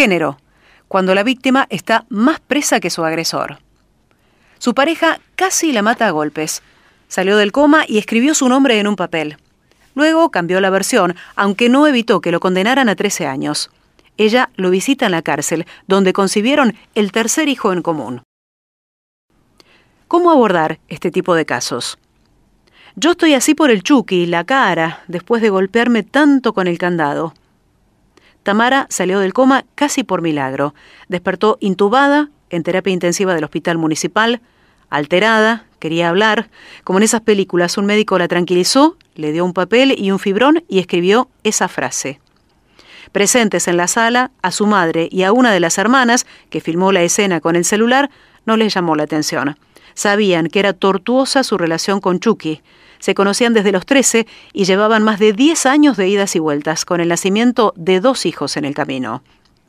género, cuando la víctima está más presa que su agresor. Su pareja casi la mata a golpes. Salió del coma y escribió su nombre en un papel. Luego cambió la versión, aunque no evitó que lo condenaran a 13 años. Ella lo visita en la cárcel, donde concibieron el tercer hijo en común. ¿Cómo abordar este tipo de casos? Yo estoy así por el chuki, la cara, después de golpearme tanto con el candado. Tamara salió del coma casi por milagro. Despertó intubada en terapia intensiva del hospital municipal, alterada, quería hablar. Como en esas películas, un médico la tranquilizó, le dio un papel y un fibrón y escribió esa frase. Presentes en la sala, a su madre y a una de las hermanas, que filmó la escena con el celular, no les llamó la atención. Sabían que era tortuosa su relación con Chucky. Se conocían desde los 13 y llevaban más de 10 años de idas y vueltas, con el nacimiento de dos hijos en el camino.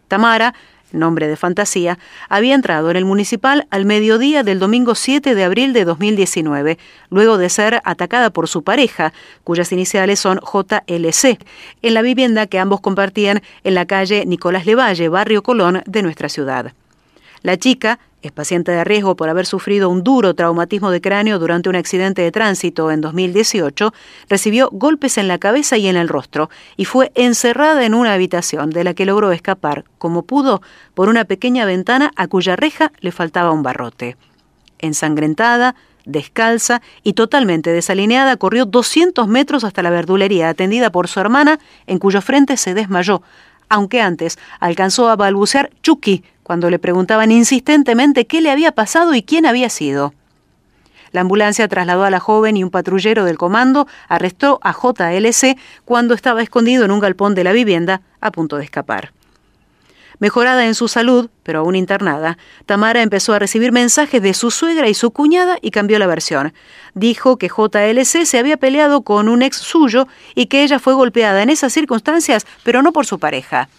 Tamara, nombre de fantasía, había entrado en el municipal al mediodía del domingo 7 de abril de 2019, luego de ser atacada por su pareja, cuyas iniciales son JLC, en la vivienda que ambos compartían en la calle Nicolás Levalle, barrio Colón de nuestra ciudad. La chica, es paciente de riesgo por haber sufrido un duro traumatismo de cráneo durante un accidente de tránsito en 2018, recibió golpes en la cabeza y en el rostro y fue encerrada en una habitación de la que logró escapar, como pudo, por una pequeña ventana a cuya reja le faltaba un barrote. Ensangrentada, descalza y totalmente desalineada, corrió 200 metros hasta la verdulería, atendida por su hermana, en cuyo frente se desmayó, aunque antes alcanzó a balbucear Chucky cuando le preguntaban insistentemente qué le había pasado y quién había sido. La ambulancia trasladó a la joven y un patrullero del comando arrestó a JLC cuando estaba escondido en un galpón de la vivienda a punto de escapar. Mejorada en su salud, pero aún internada, Tamara empezó a recibir mensajes de su suegra y su cuñada y cambió la versión. Dijo que JLC se había peleado con un ex suyo y que ella fue golpeada en esas circunstancias, pero no por su pareja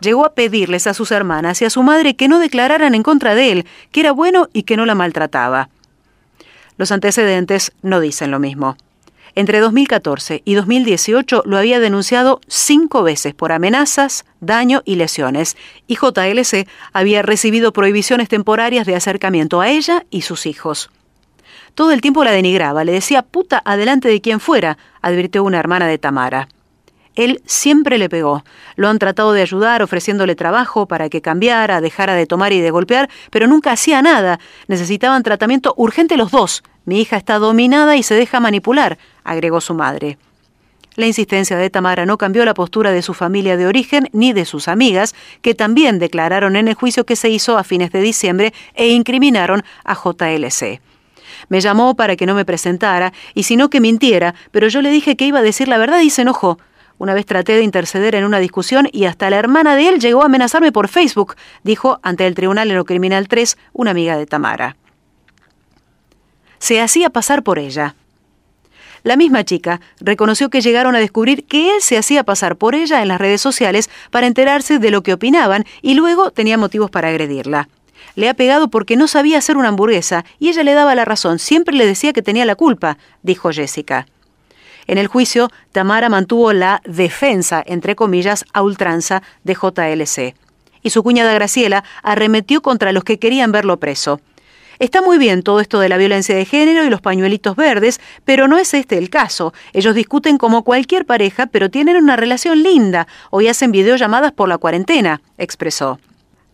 llegó a pedirles a sus hermanas y a su madre que no declararan en contra de él, que era bueno y que no la maltrataba. Los antecedentes no dicen lo mismo. Entre 2014 y 2018 lo había denunciado cinco veces por amenazas, daño y lesiones, y JLC había recibido prohibiciones temporarias de acercamiento a ella y sus hijos. Todo el tiempo la denigraba, le decía puta adelante de quien fuera, advirtió una hermana de Tamara. Él siempre le pegó. Lo han tratado de ayudar ofreciéndole trabajo para que cambiara, dejara de tomar y de golpear, pero nunca hacía nada. Necesitaban tratamiento urgente los dos. Mi hija está dominada y se deja manipular, agregó su madre. La insistencia de Tamara no cambió la postura de su familia de origen ni de sus amigas, que también declararon en el juicio que se hizo a fines de diciembre e incriminaron a JLC. Me llamó para que no me presentara, y si no que mintiera, pero yo le dije que iba a decir la verdad y se enojó. Una vez traté de interceder en una discusión y hasta la hermana de él llegó a amenazarme por Facebook, dijo ante el Tribunal en lo Criminal 3 una amiga de Tamara. Se hacía pasar por ella. La misma chica reconoció que llegaron a descubrir que él se hacía pasar por ella en las redes sociales para enterarse de lo que opinaban y luego tenía motivos para agredirla. Le ha pegado porque no sabía hacer una hamburguesa y ella le daba la razón, siempre le decía que tenía la culpa, dijo Jessica. En el juicio, Tamara mantuvo la defensa, entre comillas, a ultranza de JLC. Y su cuñada Graciela arremetió contra los que querían verlo preso. Está muy bien todo esto de la violencia de género y los pañuelitos verdes, pero no es este el caso. Ellos discuten como cualquier pareja, pero tienen una relación linda. Hoy hacen videollamadas por la cuarentena, expresó.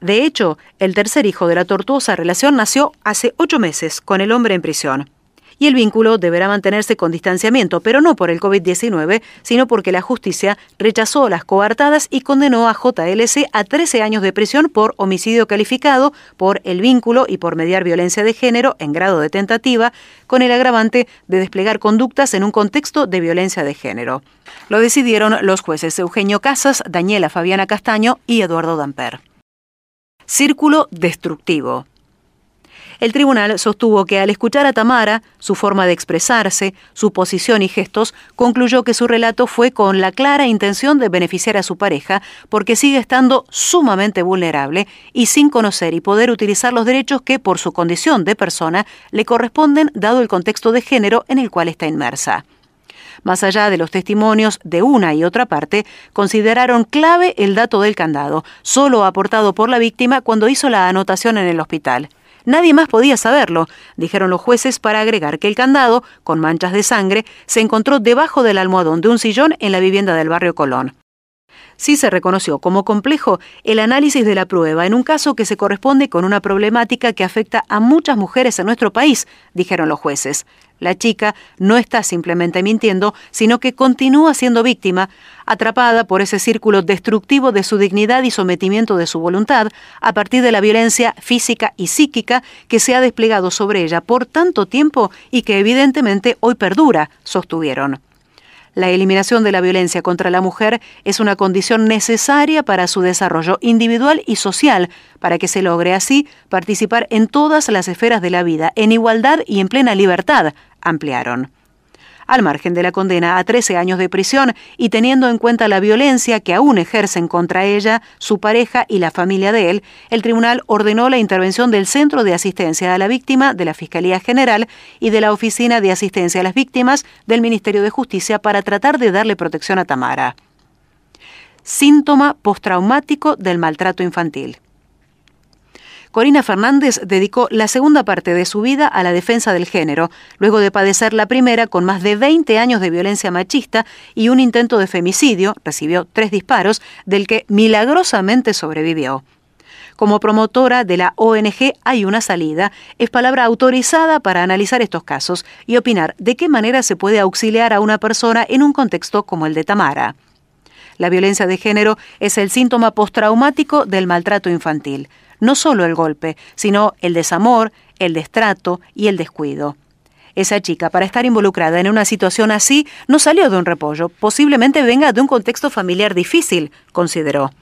De hecho, el tercer hijo de la tortuosa relación nació hace ocho meses, con el hombre en prisión y el vínculo deberá mantenerse con distanciamiento, pero no por el COVID-19, sino porque la justicia rechazó las coartadas y condenó a JLC a 13 años de prisión por homicidio calificado, por el vínculo y por mediar violencia de género en grado de tentativa, con el agravante de desplegar conductas en un contexto de violencia de género. Lo decidieron los jueces Eugenio Casas, Daniela Fabiana Castaño y Eduardo Damper. Círculo destructivo. El tribunal sostuvo que al escuchar a Tamara, su forma de expresarse, su posición y gestos, concluyó que su relato fue con la clara intención de beneficiar a su pareja, porque sigue estando sumamente vulnerable y sin conocer y poder utilizar los derechos que, por su condición de persona, le corresponden dado el contexto de género en el cual está inmersa. Más allá de los testimonios de una y otra parte, consideraron clave el dato del candado, solo aportado por la víctima cuando hizo la anotación en el hospital. Nadie más podía saberlo, dijeron los jueces para agregar que el candado, con manchas de sangre, se encontró debajo del almohadón de un sillón en la vivienda del barrio Colón. Sí se reconoció como complejo el análisis de la prueba en un caso que se corresponde con una problemática que afecta a muchas mujeres en nuestro país, dijeron los jueces. La chica no está simplemente mintiendo, sino que continúa siendo víctima, atrapada por ese círculo destructivo de su dignidad y sometimiento de su voluntad, a partir de la violencia física y psíquica que se ha desplegado sobre ella por tanto tiempo y que evidentemente hoy perdura, sostuvieron. La eliminación de la violencia contra la mujer es una condición necesaria para su desarrollo individual y social, para que se logre así participar en todas las esferas de la vida, en igualdad y en plena libertad, ampliaron al margen de la condena a 13 años de prisión y teniendo en cuenta la violencia que aún ejercen contra ella, su pareja y la familia de él, el tribunal ordenó la intervención del Centro de Asistencia a la Víctima de la Fiscalía General y de la Oficina de Asistencia a las Víctimas del Ministerio de Justicia para tratar de darle protección a Tamara. Síntoma postraumático del maltrato infantil. Corina Fernández dedicó la segunda parte de su vida a la defensa del género, luego de padecer la primera con más de 20 años de violencia machista y un intento de femicidio, recibió tres disparos, del que milagrosamente sobrevivió. Como promotora de la ONG Hay una salida, es palabra autorizada para analizar estos casos y opinar de qué manera se puede auxiliar a una persona en un contexto como el de Tamara. La violencia de género es el síntoma postraumático del maltrato infantil no solo el golpe, sino el desamor, el destrato y el descuido. Esa chica, para estar involucrada en una situación así, no salió de un repollo, posiblemente venga de un contexto familiar difícil, consideró.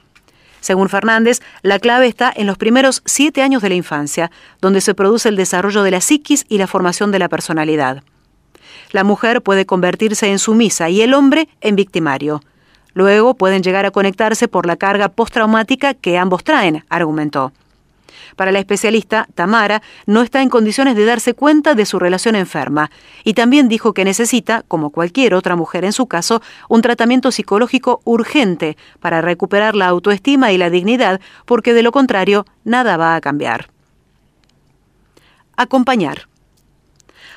Según Fernández, la clave está en los primeros siete años de la infancia, donde se produce el desarrollo de la psiquis y la formación de la personalidad. La mujer puede convertirse en sumisa y el hombre en victimario. Luego pueden llegar a conectarse por la carga postraumática que ambos traen, argumentó. Para la especialista, Tamara no está en condiciones de darse cuenta de su relación enferma y también dijo que necesita, como cualquier otra mujer en su caso, un tratamiento psicológico urgente para recuperar la autoestima y la dignidad, porque de lo contrario, nada va a cambiar. Acompañar.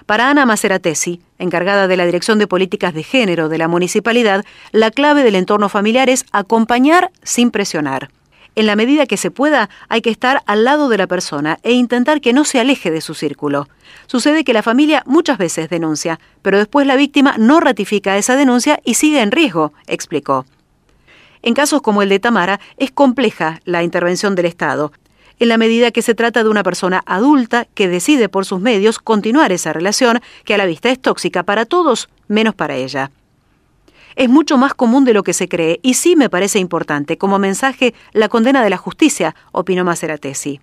Para Ana Maceratesi, encargada de la Dirección de Políticas de Género de la Municipalidad, la clave del entorno familiar es acompañar sin presionar. En la medida que se pueda, hay que estar al lado de la persona e intentar que no se aleje de su círculo. Sucede que la familia muchas veces denuncia, pero después la víctima no ratifica esa denuncia y sigue en riesgo, explicó. En casos como el de Tamara, es compleja la intervención del Estado, en la medida que se trata de una persona adulta que decide por sus medios continuar esa relación que a la vista es tóxica para todos, menos para ella es mucho más común de lo que se cree y sí me parece importante como mensaje la condena de la justicia, opinó Maceratesi.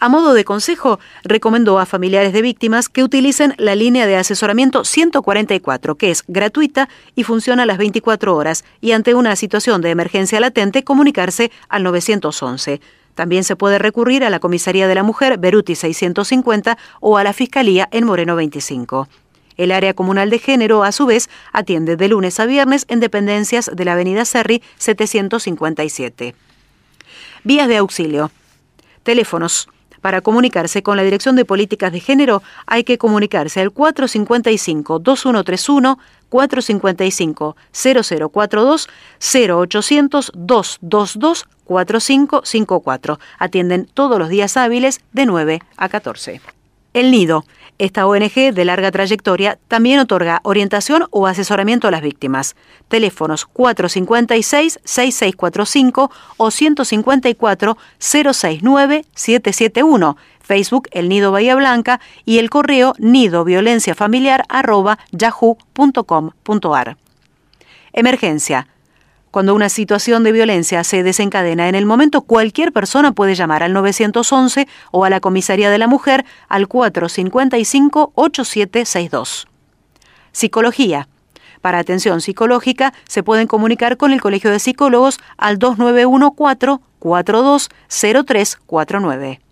A modo de consejo, recomendó a familiares de víctimas que utilicen la línea de asesoramiento 144, que es gratuita y funciona las 24 horas, y ante una situación de emergencia latente comunicarse al 911. También se puede recurrir a la Comisaría de la Mujer Beruti 650 o a la Fiscalía en Moreno 25. El área comunal de género, a su vez, atiende de lunes a viernes en dependencias de la Avenida Serri 757. Vías de auxilio. Teléfonos. Para comunicarse con la Dirección de Políticas de Género hay que comunicarse al 455-2131, 455-0042, 0800-222-4554. Atienden todos los días hábiles de 9 a 14. El Nido. Esta ONG de larga trayectoria también otorga orientación o asesoramiento a las víctimas. Teléfonos 456-6645 o 154-069-771. Facebook El Nido Bahía Blanca y el correo nidoviolenciafamiliar.yahoo.com.ar. Emergencia cuando una situación de violencia se desencadena en el momento, cualquier persona puede llamar al 911 o a la Comisaría de la Mujer al 455-8762. Psicología. Para atención psicológica se pueden comunicar con el Colegio de Psicólogos al 2914 420349.